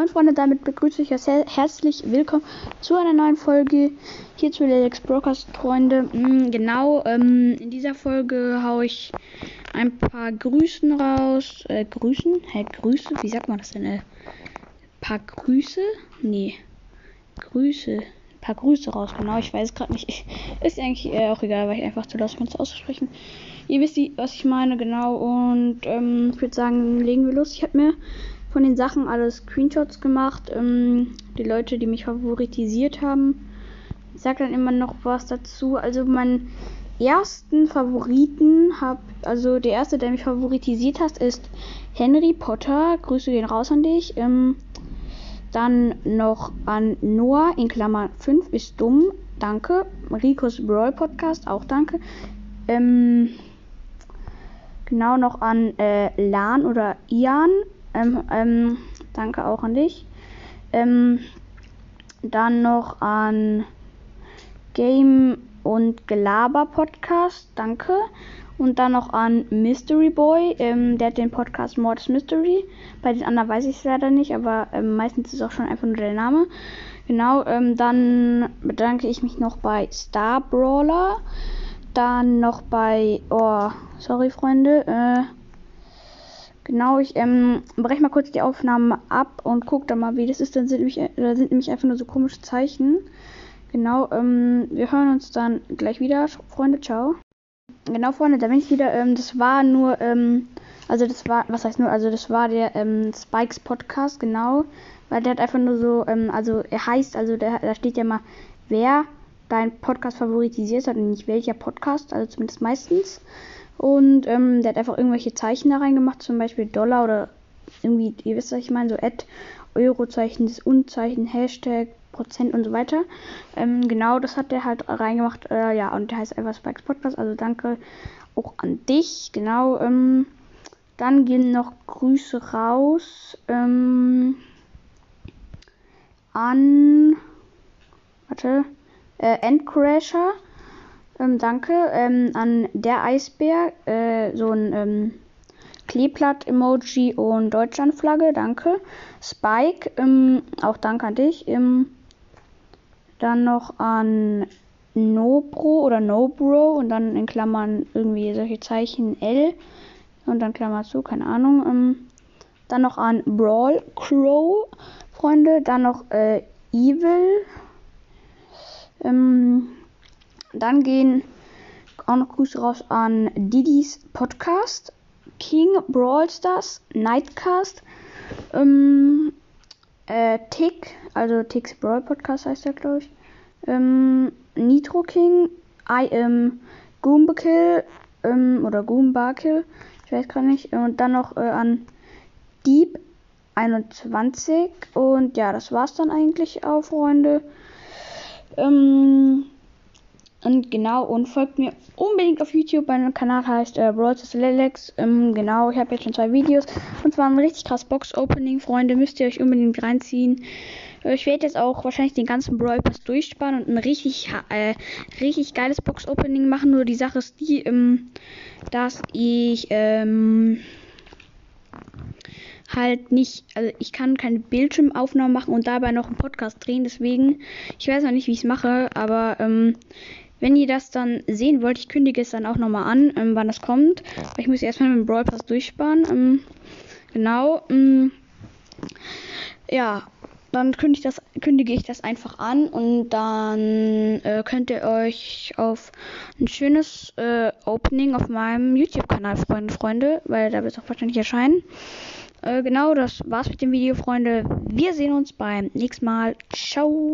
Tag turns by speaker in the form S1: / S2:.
S1: Moin Freunde, damit begrüße ich euch her herzlich willkommen zu einer neuen Folge hier zu Alex Broadcast, Freunde. Mm, genau, ähm, in dieser Folge haue ich ein paar Grüßen raus. Äh, Grüßen? Hä, Grüße? Wie sagt man das denn? Äh, paar Grüße? Nee. Grüße. Ein paar Grüße raus, genau. Ich weiß gerade nicht. Ist eigentlich äh, auch egal, weil ich einfach zu lassen bin, es auszusprechen. Ihr wisst, was ich meine, genau. Und ähm, ich würde sagen, legen wir los. Ich habe mir von den Sachen alle Screenshots gemacht. Ähm, die Leute, die mich favoritisiert haben. Ich sag dann immer noch was dazu. Also meinen ersten Favoriten hab, also der erste, der mich favoritisiert hat, ist Henry Potter. Grüße gehen raus an dich. Ähm, dann noch an Noah in Klammer 5 ist dumm. Danke. Ricos Brawl Podcast, auch danke. Ähm, genau noch an äh, Lan oder Ian ähm, ähm, danke auch an dich. Ähm, dann noch an Game und Gelaber Podcast. Danke. Und dann noch an Mystery Boy. Ähm, der hat den Podcast Mortis Mystery. Bei den anderen weiß ich es leider nicht, aber ähm, meistens ist auch schon einfach nur der Name. Genau. Ähm, dann bedanke ich mich noch bei Star Brawler. Dann noch bei. Oh, sorry, Freunde. Äh, Genau, ich ähm, breche mal kurz die Aufnahme ab und gucke dann mal, wie das ist. Dann sind nämlich, äh, sind nämlich einfach nur so komische Zeichen. Genau, ähm, wir hören uns dann gleich wieder. Freunde, ciao. Genau, Freunde, da bin ich wieder. Ähm, das war nur, ähm, also das war, was heißt nur, also das war der ähm, Spikes Podcast, genau. Weil der hat einfach nur so, ähm, also er heißt, also der, da steht ja mal, wer dein Podcast favoritisiert hat und nicht welcher Podcast, also zumindest meistens. Und ähm, der hat einfach irgendwelche Zeichen da reingemacht, zum Beispiel Dollar oder irgendwie, ihr wisst, was ich meine, so Ad, Eurozeichen, das Unzeichen, Hashtag, Prozent und so weiter. Ähm, genau, das hat der halt reingemacht. Äh, ja, und der heißt einfach Spikes Podcast. Also danke auch an dich. Genau. Ähm, dann gehen noch Grüße raus ähm, an. Warte. Äh, Endcrasher. Ähm, danke. Ähm, an der Eisbär, äh, so ein ähm, Kleeblatt-Emoji und Deutschlandflagge, danke. Spike, ähm, auch danke an dich. Ähm, dann noch an Nobro oder Nobro und dann in Klammern irgendwie solche Zeichen L und dann Klammer zu, keine Ahnung. Ähm, dann noch an Brawl Crow, Freunde. Dann noch äh, Evil. Ähm, dann gehen auch noch Grüße raus an Didis Podcast, King Brawl Stars, Nightcast, ähm, äh, Tick, also Ticks Brawl Podcast heißt der, glaube ich, ähm, Nitro King, I am Goombakill, ähm, oder Goombakill, ich weiß gerade nicht, und dann noch äh, an Deep 21 und ja, das war's dann eigentlich auch, Freunde. Ähm, und genau, und folgt mir unbedingt auf YouTube. Mein Kanal heißt äh, Broadcast Lelex. Ähm, genau, ich habe jetzt schon zwei Videos. Und zwar ein richtig krass Box-Opening, Freunde. Müsst ihr euch unbedingt reinziehen. Äh, ich werde jetzt auch wahrscheinlich den ganzen Brawl Pass durchsparen und ein richtig, äh, richtig geiles Box-Opening machen. Nur die Sache ist die, ähm, dass ich, ähm, halt nicht, also ich kann keine Bildschirmaufnahmen machen und dabei noch einen Podcast drehen, deswegen, ich weiß noch nicht, wie ich es mache, aber ähm, wenn ihr das dann sehen wollt, ich kündige es dann auch nochmal an, ähm, wann das kommt. Weil ich muss erstmal mit dem Brawl Pass durchsparen. Ähm, genau. Ähm, ja, dann kündige ich, das, kündige ich das einfach an und dann äh, könnt ihr euch auf ein schönes äh, Opening auf meinem YouTube-Kanal freuen, Freunde, weil da wird es auch wahrscheinlich erscheinen. Äh, genau, das war's mit dem Video, Freunde. Wir sehen uns beim nächsten Mal. Ciao.